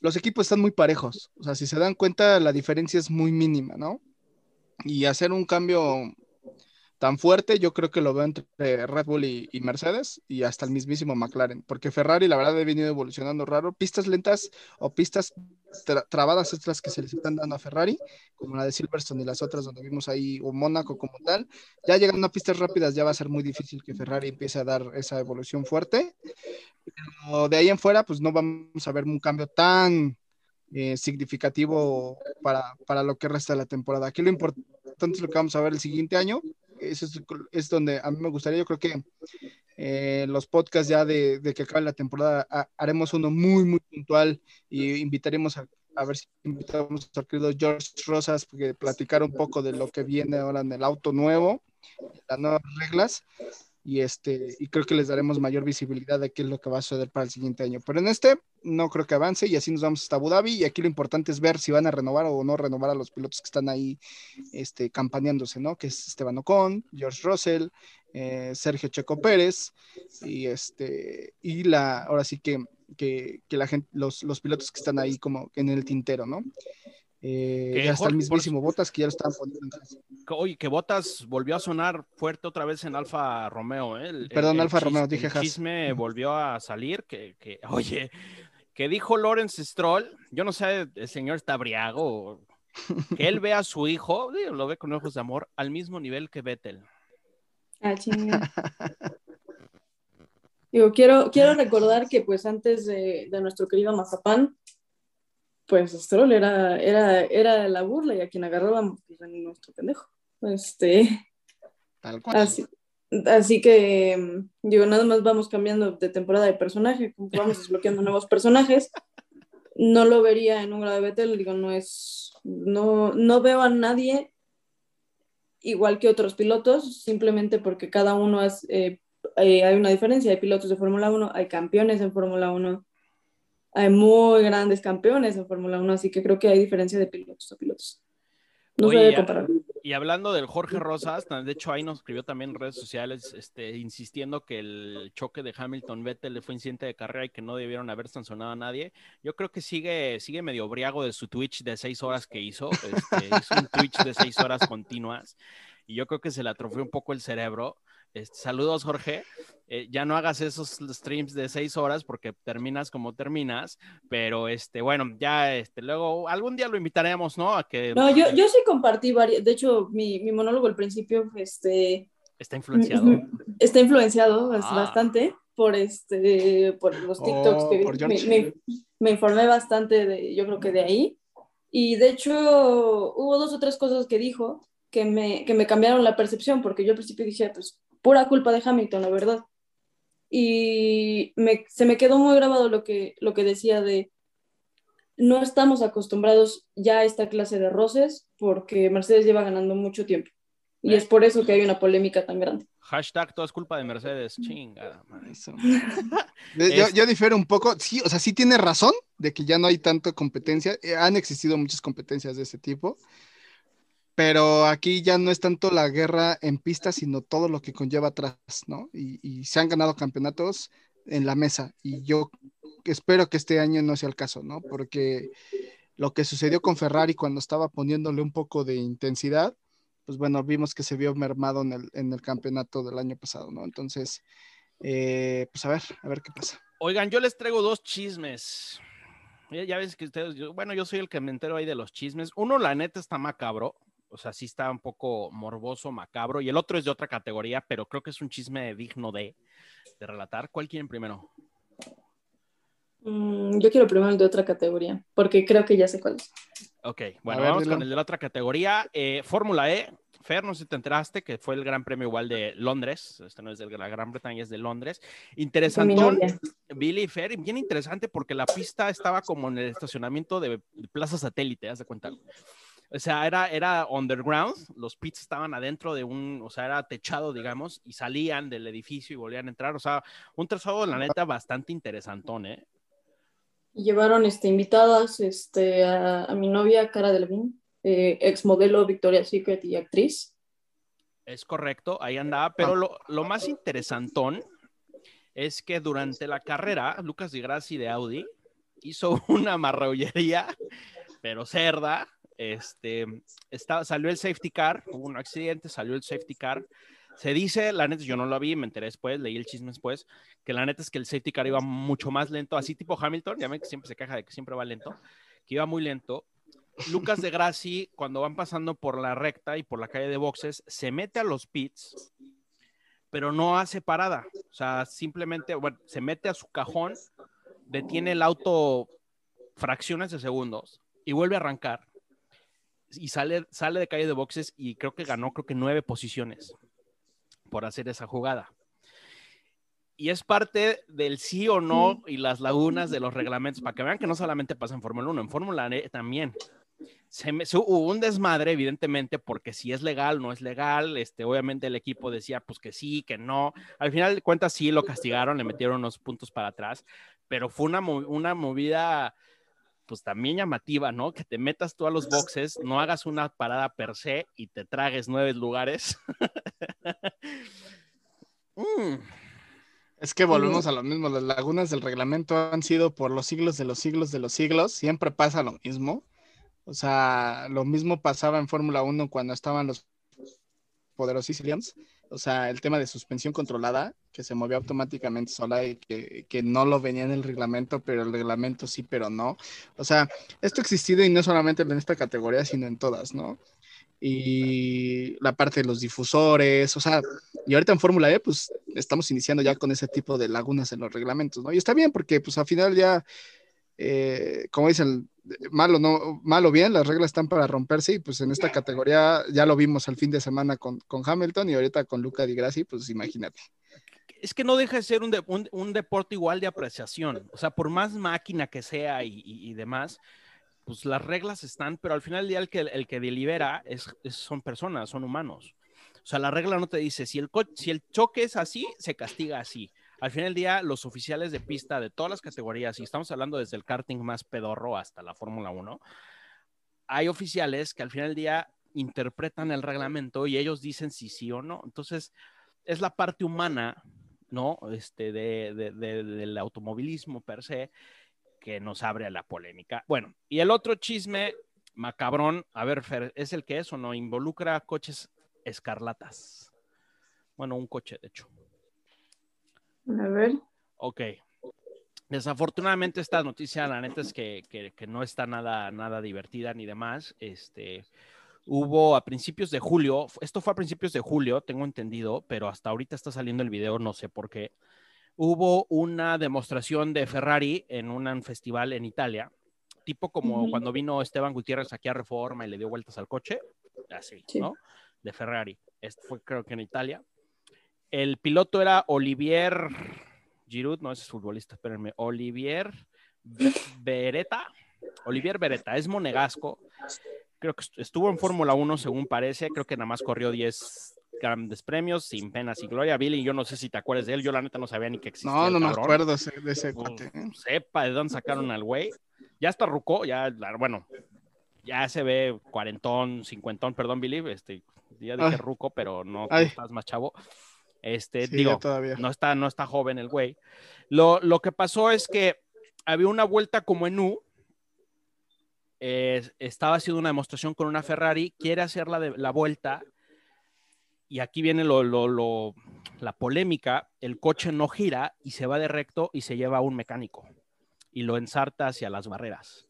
los equipos están muy parejos. O sea, si se dan cuenta, la diferencia es muy mínima, ¿no? Y hacer un cambio tan fuerte, yo creo que lo veo entre Red Bull y, Mercedes y hasta el mismísimo McLaren, porque Ferrari la verdad ha venido evolucionando raro, pistas lentas o pistas trabadas extras que se les están dando a Ferrari, como la de Silverstone y las otras donde vimos ahí, o Mónaco como tal, ya llegando a pistas rápidas ya va a ser muy difícil que Ferrari empiece a dar esa evolución fuerte, pero de ahí en fuera pues no vamos a ver un cambio tan eh, significativo para, para lo que resta de la temporada. Aquí lo importante es lo que vamos a ver el siguiente año, eso es, donde a mí me gustaría, yo creo que eh, los podcasts ya de, que acabe la temporada haremos uno muy, muy puntual y invitaremos a, a ver si invitamos al querido George Rosas porque platicar un poco de lo que viene ahora en el auto nuevo, las nuevas reglas, y este y creo que les daremos mayor visibilidad de qué es lo que va a suceder para el siguiente año. Pero en este no creo que avance y así nos vamos hasta Abu Dhabi y aquí lo importante es ver si van a renovar o no renovar a los pilotos que están ahí este, campaneándose, ¿no? Que es Esteban Ocon, George Russell, eh, Sergio Checo Pérez y este y la ahora sí que, que, la gente los, los pilotos que están ahí como en el tintero, ¿no? Eh, ya está el mismísimo Botas que ya lo estaban poniendo. Oye, que Botas volvió a sonar fuerte otra vez en Alfa Romeo. ¿eh? Perdón, Alfa Romeo, dije El chisme volvió a salir. Que, que, oye, que dijo Lawrence Stroll, yo no sé, el señor está briago, que él ve a su hijo, lo ve con ojos de amor, al mismo nivel que Vettel. Ah, Digo, quiero, quiero recordar que pues antes de, de nuestro querido Mazapán, pues Stroll era, era, era la burla y a quien agarrábamos pues, nuestro pendejo. Este, Así, que, digo, nada más vamos cambiando de temporada de personaje, vamos desbloqueando nuevos personajes. No lo vería en un grado de Betel, digo, no es, no, no veo a nadie igual que otros pilotos, simplemente porque cada uno es, eh, eh, hay una diferencia, hay pilotos de Fórmula 1, hay campeones en Fórmula 1, hay muy grandes campeones en Fórmula 1, así que creo que hay diferencia de pilotos a pilotos. No se debe comparar. Y hablando del Jorge Rosas, de hecho ahí nos escribió también en redes sociales, este, insistiendo que el choque de Hamilton-Vettel fue incidente de carrera y que no debieron haber sancionado a nadie. Yo creo que sigue, sigue medio briago de su Twitch de seis horas que hizo. Este, hizo un Twitch de seis horas continuas y yo creo que se le atrofió un poco el cerebro. Este, saludos, Jorge. Eh, ya no hagas esos streams de seis horas porque terminas como terminas, pero este, bueno, ya este, luego algún día lo invitaremos, ¿no? A que... No, yo, yo sí compartí varias, de hecho, mi, mi monólogo al principio, este... Está influenciado. Está influenciado ah. bastante por este, por los oh, TikToks que me, me, informé bastante de, yo creo que de ahí. Y de hecho, hubo dos o tres cosas que dijo que me, que me cambiaron la percepción, porque yo al principio dije, pues pura culpa de Hamilton, la verdad. Y se me quedó muy grabado lo que, lo que decía de no estamos acostumbrados ya a esta clase de roces porque Mercedes lleva ganando mucho tiempo. Y es por eso que hay una polémica tan grande. Hashtag todo es culpa de Mercedes. Chingada. yo, yo, difiero un poco. Sí, o sea, sí tiene razón de que ya no hay tanta competencia. Eh, han existido muchas competencias de ese tipo pero aquí ya no es tanto la guerra en pista, sino todo lo que conlleva atrás, ¿no? Y, se han ganado campeonatos en la mesa y yo espero que este año no sea el caso, ¿no? Porque lo que sucedió con Ferrari cuando estaba poniéndole un poco de intensidad, pues bueno, vimos que se vio mermado en el, en el campeonato del año pasado, ¿no? Entonces, eh, pues a ver, a ver qué pasa. Oigan, yo les traigo dos chismes. Ya, ves que ustedes, bueno, yo soy el que me entero ahí de los chismes. Uno, la neta, está macabro o sea, sí está un poco morboso, macabro, y el otro es de otra categoría, pero creo que es un chisme digno de, relatar. ¿Cuál quieren primero? Mm, yo quiero primero el de otra categoría, porque creo que ya sé cuál es. Ok, bueno, vamos con el de la otra categoría. Eh, Fórmula E, Fer, no sé si te enteraste que fue el Gran Premio igual de Londres, este no es de la Gran Bretaña, es de Londres. Interesante, Billy Fer, bien interesante porque la pista estaba como en el estacionamiento de Plaza Satélite, haz de cuenta. O sea, era, era underground, los pits estaban adentro de un, o sea, era techado, digamos, y salían del edificio y volvían a entrar. O sea, un trazado, la neta, bastante interesantón, ¿eh? Y llevaron este, invitadas este, a, mi novia, Cara Delvin, eh, ex modelo Victoria's Secret y actriz. Es correcto, ahí andaba, pero lo, lo más interesantón es que durante la carrera, Lucas Di Grassi de Audi hizo una marrullería, pero cerda, este, salió el safety car, hubo un accidente, salió el safety car. Se dice, la neta, yo no lo vi, me enteré después, leí el chisme después, que la neta es que el safety car iba mucho más lento, así tipo Hamilton, ya ven que siempre se queja de que siempre va lento, que iba muy lento. Lucas de Grassi, cuando van pasando por la recta y por la calle de boxes, se mete a los pits, pero no hace parada. O sea, simplemente, se mete a su cajón, detiene el auto fracciones de segundos y vuelve a arrancar y sale, sale de calle de boxes y creo que ganó, creo que nueve posiciones por hacer esa jugada. Y es parte del sí o no y las lagunas de los reglamentos, para que vean que no solamente pasa en Fórmula 1, en Fórmula E también. se, me, hubo un desmadre, evidentemente, porque si es legal, no es legal. Este, obviamente el equipo decía pues que sí, que no. Al final de cuentas sí lo castigaron, le metieron unos puntos para atrás, pero fue una, una movida pues también llamativa, ¿no? Que te metas tú a los boxes, no hagas una parada per se y te tragues nueve lugares. Mm. Es que volvemos a lo mismo, las lagunas del reglamento han sido por los siglos de los siglos de los siglos, siempre pasa lo mismo. O sea, lo mismo pasaba en Fórmula 1 cuando estaban los poderosos Williams. O sea, el tema de suspensión controlada, que se movía automáticamente sola y que, que, no lo venía en el reglamento, pero el reglamento sí, pero no. O sea, esto ha existido y no solamente en esta categoría, sino en todas, ¿no? Y la parte de los difusores, o sea, y ahorita en Fórmula E, pues estamos iniciando ya con ese tipo de lagunas en los reglamentos, ¿no? Y está bien porque, pues al final ya eh, como dicen, malo no, malo bien, las reglas están para romperse y pues en esta categoría ya lo vimos el fin de semana con, con Hamilton y ahorita con Luca Di Grassi, pues imagínate. Es que no deja de ser un, un, deporte igual de apreciación, o sea, por más máquina que sea y, y, demás, pues las reglas están, pero al final del día el que, el que delibera es, son personas, son humanos. O sea, la regla no te dice, si el, si el choque es así, se castiga así al final del día, los oficiales de pista de todas las categorías, y estamos hablando desde el karting más pedorro hasta la Fórmula 1, hay oficiales que al final del día interpretan el reglamento y ellos dicen si sí o no. Entonces, es la parte humana, ¿no? Este, del automovilismo per se que nos abre a la polémica. Bueno, y el otro chisme macabrón, a ver, Fer, ¿es el que es o no? Involucra coches escarlatas. Bueno, un coche, de hecho. A ver. Ok. Desafortunadamente esta noticia, la neta es que, no está nada, nada divertida ni demás. Este, hubo a principios de julio, esto fue a principios de julio, tengo entendido, pero hasta ahorita está saliendo el video, no sé por qué. Hubo una demostración de Ferrari en un festival en Italia, tipo como cuando vino Esteban Gutiérrez aquí a Reforma y le dio vueltas al coche, así, ¿no? De Ferrari. Esto fue creo que en Italia. El piloto era Olivier Giroud, no es futbolista, espérenme, Olivier Beretta. Olivier Beretta, es monegasco. Creo que estuvo en Fórmula 1, según parece. Creo que nada más corrió 10 grandes premios, sin penas y gloria. Billy, yo no sé si te acuerdas de él. Yo la neta no sabía ni que existía. No, no me acuerdo de ese cuate. ¿eh? Sepa de dónde sacaron al güey. Ya está rucó, ya, bueno, ya se ve cuarentón, cincuentón, perdón, Billy. Este, ya dije ruco, pero no estás más chavo. Este, digo, no está, no está joven el güey. Lo, que pasó es que había una vuelta como en U. estaba haciendo una demostración con una Ferrari, quiere hacer la, de, la vuelta. Y aquí viene lo, lo, la polémica. El coche no gira y se va de recto y se lleva a un mecánico y lo ensarta hacia las barreras.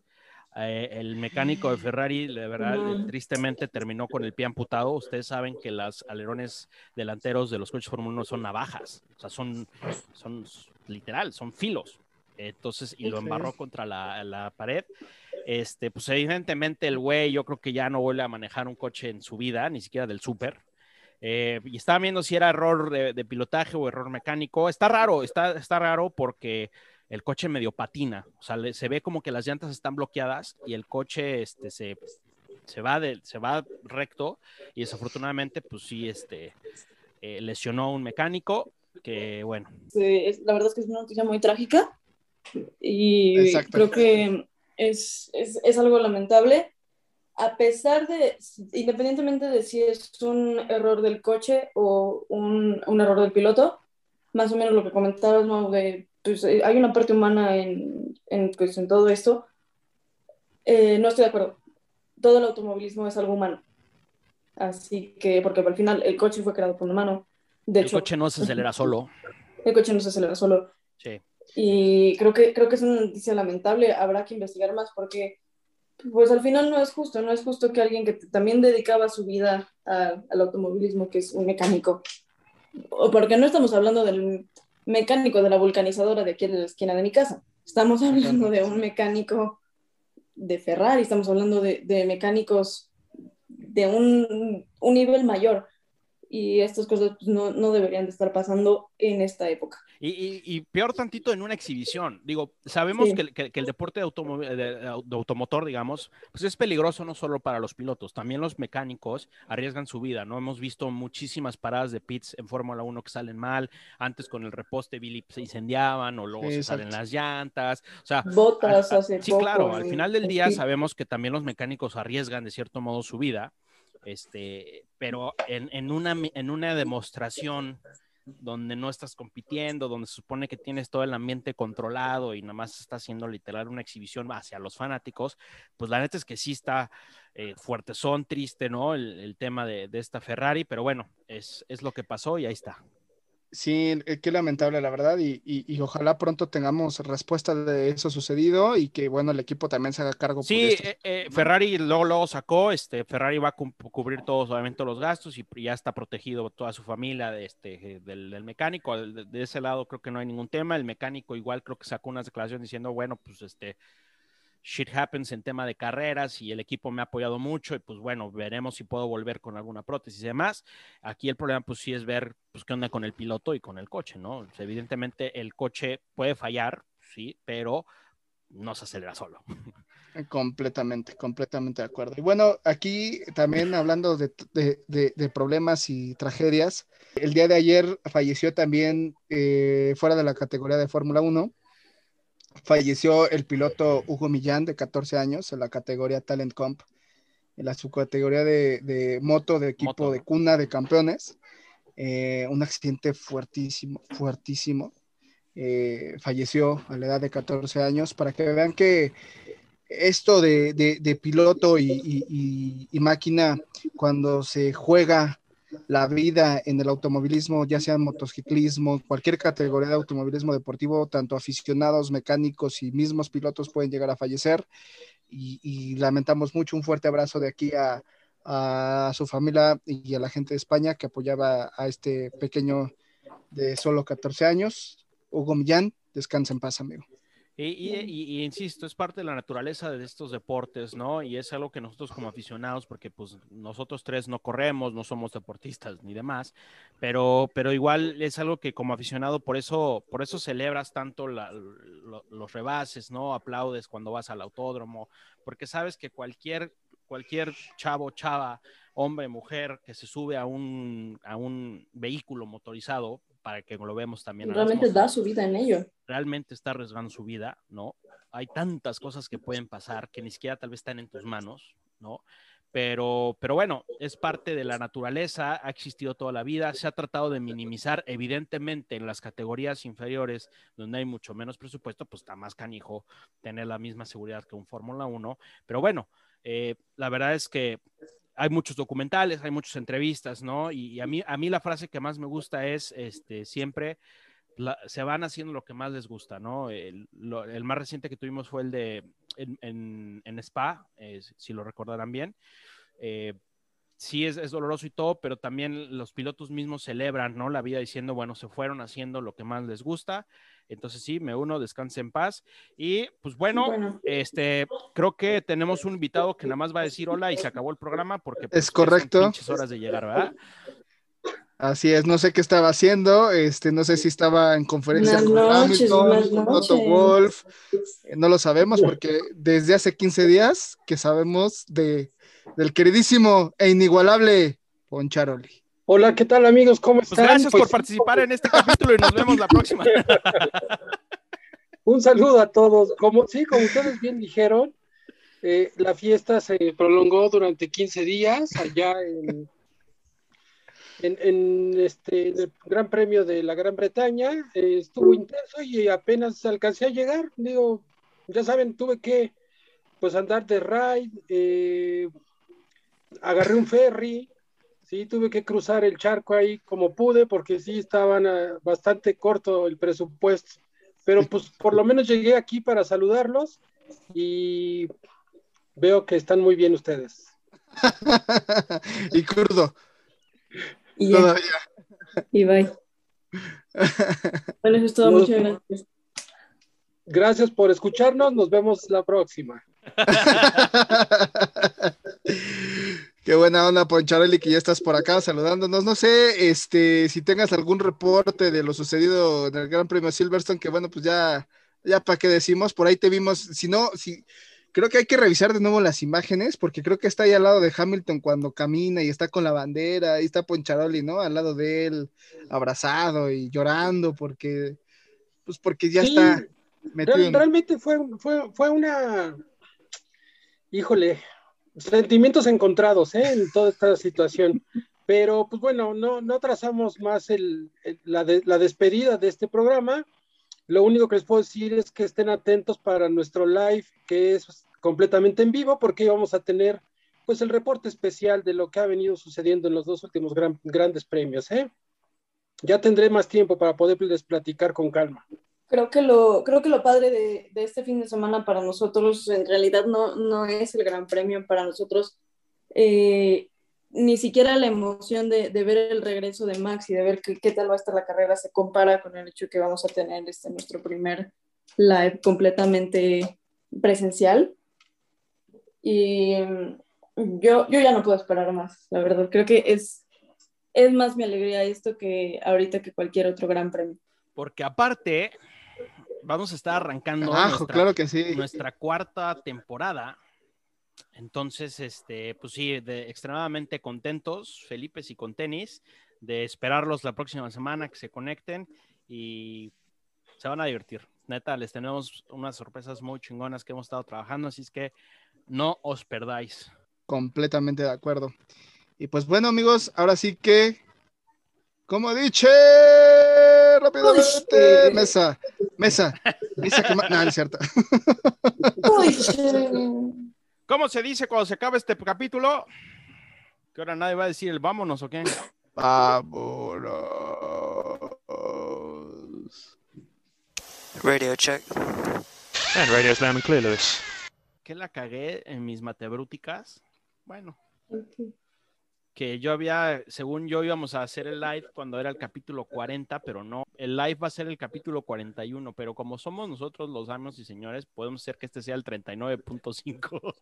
Eh, el mecánico de Ferrari, de verdad, tristemente terminó con el pie amputado. Ustedes saben que los alerones delanteros de los coches Fórmula 1 son navajas, o sea, son, son literal, son filos. Entonces, y lo embarró contra la, la, pared. Este, pues evidentemente el güey, yo creo que ya no vuelve a manejar un coche en su vida, ni siquiera del súper. Eh, y estaba viendo si era error de, de, pilotaje o error mecánico. Está raro, está, está raro porque el coche medio patina, o sea, se ve como que las llantas están bloqueadas y el coche este, se, se, va de, se va recto y desafortunadamente, pues sí, este, eh, lesionó a un mecánico que, bueno. la verdad es que es una noticia muy trágica y creo que es, es, es algo lamentable a pesar de, independientemente de si es un error del coche o un, un, error del piloto, más o menos lo que comentabas, ¿no? De pues, eh, hay una parte humana en, en, pues, en todo esto. Eh, no estoy de acuerdo. Todo el automovilismo es algo humano. Así que, porque al final el coche fue creado por un humano. De el coche no se acelera solo. El coche no se acelera solo. Sí. Y creo que, creo que es una noticia lamentable. Habrá que investigar más porque, pues al final no es justo. No es justo que alguien que también dedicaba su vida al automovilismo, que es un mecánico, porque no estamos hablando del mecánico de la vulcanizadora de aquí de la esquina de mi casa. Estamos hablando de un mecánico de Ferrari, estamos hablando de, mecánicos de un, nivel mayor. y estas cosas pues, no, no, deberían de estar pasando en esta época. Y, y, peor tantito en una exhibición. Digo, sabemos que, que, el deporte de, de, automotor, digamos, pues es peligroso no solo para los pilotos, también los mecánicos arriesgan su vida, ¿no? Hemos visto muchísimas paradas de pits en Fórmula 1 que salen mal, antes con el reposte Billy se incendiaban o luego se salen las llantas, o sea... Botas hace Sí, claro, al final del día sabemos que también los mecánicos arriesgan de cierto modo su vida este, pero en, en, una, en una demostración donde no estás compitiendo, donde se supone que tienes todo el ambiente controlado y nada más está haciendo literal una exhibición hacia los fanáticos, pues la neta es que sí está eh, fuerte, son triste, ¿no? El, el tema de, de, esta Ferrari, pero bueno, es, es lo que pasó y ahí está. Sí, qué lamentable, la verdad, y, y, ojalá pronto tengamos respuesta de eso sucedido y que, bueno, el equipo también se haga cargo. Sí, eh, eh, Ferrari luego, luego sacó, este, Ferrari va a cubrir todos, obviamente, los gastos y ya está protegido toda su familia de este, del, del mecánico. De, de, ese lado creo que no hay ningún tema. El mecánico igual creo que sacó unas declaraciones diciendo, bueno, pues este, shit happens en tema de carreras y el equipo me ha apoyado mucho y pues bueno, veremos si puedo volver con alguna prótesis y demás. Aquí el problema pues sí es ver pues qué onda con el piloto y con el coche, ¿no? evidentemente el coche puede fallar, sí, pero no se acelera solo. Completamente, completamente de acuerdo. Y bueno, aquí también hablando de, de, de, problemas y tragedias, el día de ayer falleció también eh, fuera de la categoría de Fórmula 1 falleció el piloto Hugo Millán, de 14 años, en la categoría Talent Comp, en la subcategoría de, de moto de equipo de cuna de campeones. Eh, un accidente fuertísimo, fuertísimo. Eh, falleció a la edad de 14 años, para que vean que esto de, de, de piloto y, y, y, máquina, cuando se juega la vida en el automovilismo, ya sea motociclismo, cualquier categoría de automovilismo deportivo, tanto aficionados, mecánicos y mismos pilotos pueden llegar a fallecer. Y, lamentamos mucho un fuerte abrazo de aquí a, a, su familia y a la gente de España que apoyaba a este pequeño de solo 14 años, Hugo Millán. Descansa en paz, amigo. Y, insisto, es parte de la naturaleza de estos deportes, ¿no? Y es algo que nosotros como aficionados, porque pues nosotros tres no corremos, no somos deportistas ni demás, pero, pero igual es algo que como aficionado, por eso, por eso celebras tanto los rebases, ¿no? Aplaudes cuando vas al autódromo, porque sabes que cualquier, cualquier chavo, chava, hombre, mujer que se sube a un, a un vehículo motorizado, para que lo vemos también. Realmente da su vida en ello. Realmente está arriesgando su vida, ¿no? Hay tantas cosas que pueden pasar que ni siquiera tal vez están en tus manos, ¿no? Pero, pero bueno, es parte de la naturaleza, ha existido toda la vida, se ha tratado de minimizar, evidentemente en las categorías inferiores, donde hay mucho menos presupuesto, pues está más canijo tener la misma seguridad que un Fórmula 1, pero bueno, eh, la verdad es que hay muchos documentales, hay muchas entrevistas, ¿no? Y, a, mí, a mí la frase que más me gusta es, este, siempre se van haciendo lo que más les gusta, ¿no? El, más reciente que tuvimos fue el de en, Spa, si lo recordarán bien. Eh, sí es, es, doloroso y todo, pero también los pilotos mismos celebran, ¿no? La vida diciendo, bueno, se fueron haciendo lo que más les gusta. Entonces sí, me uno, descanse en paz. Y pues bueno, este, creo que tenemos un invitado que nada más va a decir hola y se acabó el programa porque pues, es correcto. horas de llegar, ¿verdad? Así es, no sé qué estaba haciendo, este, no sé si estaba en conferencia con Hamilton, Toto Wolf, no lo sabemos porque desde hace 15 días que sabemos de del queridísimo e inigualable Poncharoli. Hola, ¿qué tal amigos? ¿Cómo pues están? gracias por participar en este capítulo y nos vemos la próxima. Un saludo a todos. Como, sí, como ustedes bien dijeron, eh, la fiesta se prolongó durante 15 días allá en, en, este, el Gran Premio de la Gran Bretaña. Eh, estuvo intenso y apenas alcancé a llegar. Digo, ya saben, tuve que pues andar de ride, eh, agarré un ferry, sí, tuve que cruzar el charco ahí como pude, porque sí estaban ah, bastante corto el presupuesto. Pero pues por lo menos llegué aquí para saludarlos y veo que están muy bien ustedes. y crudo. Y Todavía. Y bye. bueno, eso es todo. Muchas gracias. Gracias por escucharnos. Nos vemos la próxima. Qué buena onda, Poncharelli, que ya estás por acá saludándonos. No sé, este, si tengas algún reporte de lo sucedido en el Gran Premio Silverstone, que bueno, pues ya, ya para qué decimos, por ahí te vimos, si no, si, creo que hay que revisar de nuevo las imágenes, porque creo que está ahí al lado de Hamilton cuando camina y está con la bandera, ahí está Poncharoli, ¿no? Al lado de él, abrazado y llorando, porque, pues porque ya está metido. Realmente fue, fue, fue una, híjole, sentimientos encontrados ¿eh? en toda esta situación. Pero pues bueno, no, no trazamos más la, despedida de este programa. Lo único que les puedo decir es que estén atentos para nuestro live, que es completamente en vivo, porque vamos a tener pues el reporte especial de lo que ha venido sucediendo en los dos últimos grandes premios. ¿eh? Ya tendré más tiempo para poderles platicar con calma. Creo que lo, creo que lo padre de, de, este fin de semana para nosotros en realidad no, no es el gran premio para nosotros. Eh, ni siquiera la emoción de, de, ver el regreso de Max y de ver qué, qué, tal va a estar la carrera se compara con el hecho que vamos a tener este, nuestro primer live completamente presencial. Y mm, yo, yo ya no puedo esperar más, la verdad. Creo que es, es más mi alegría esto que ahorita que cualquier otro gran premio. Porque aparte, vamos a estar arrancando nuestra, claro que sí. nuestra cuarta temporada. Entonces, este, pues sí, de, extremadamente contentos, Felipe y con tenis, de esperarlos la próxima semana, que se conecten y se van a divertir. Neta, les tenemos unas sorpresas muy chingonas que hemos estado trabajando, así es que no os perdáis. Completamente de acuerdo. Y pues bueno, amigos, ahora sí que, como dicho, rápidamente. Mesa, mesa, mesa que No, es cierto. ¿Cómo se dice cuando se acaba este capítulo? Que ahora nadie va a decir el vámonos o qué. Vámonos. Radio check. And radio slam and clear, Lewis. ¿Qué la cagué en mis matebrúticas? Bueno que yo había, según yo íbamos a hacer el live cuando era el capítulo 40, pero no, el live va a ser el capítulo 41, pero como somos nosotros los amos y señores, podemos ser que este sea el 39.5.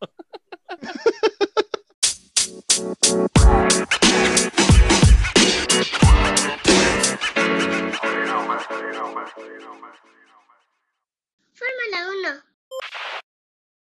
Fórmula 1.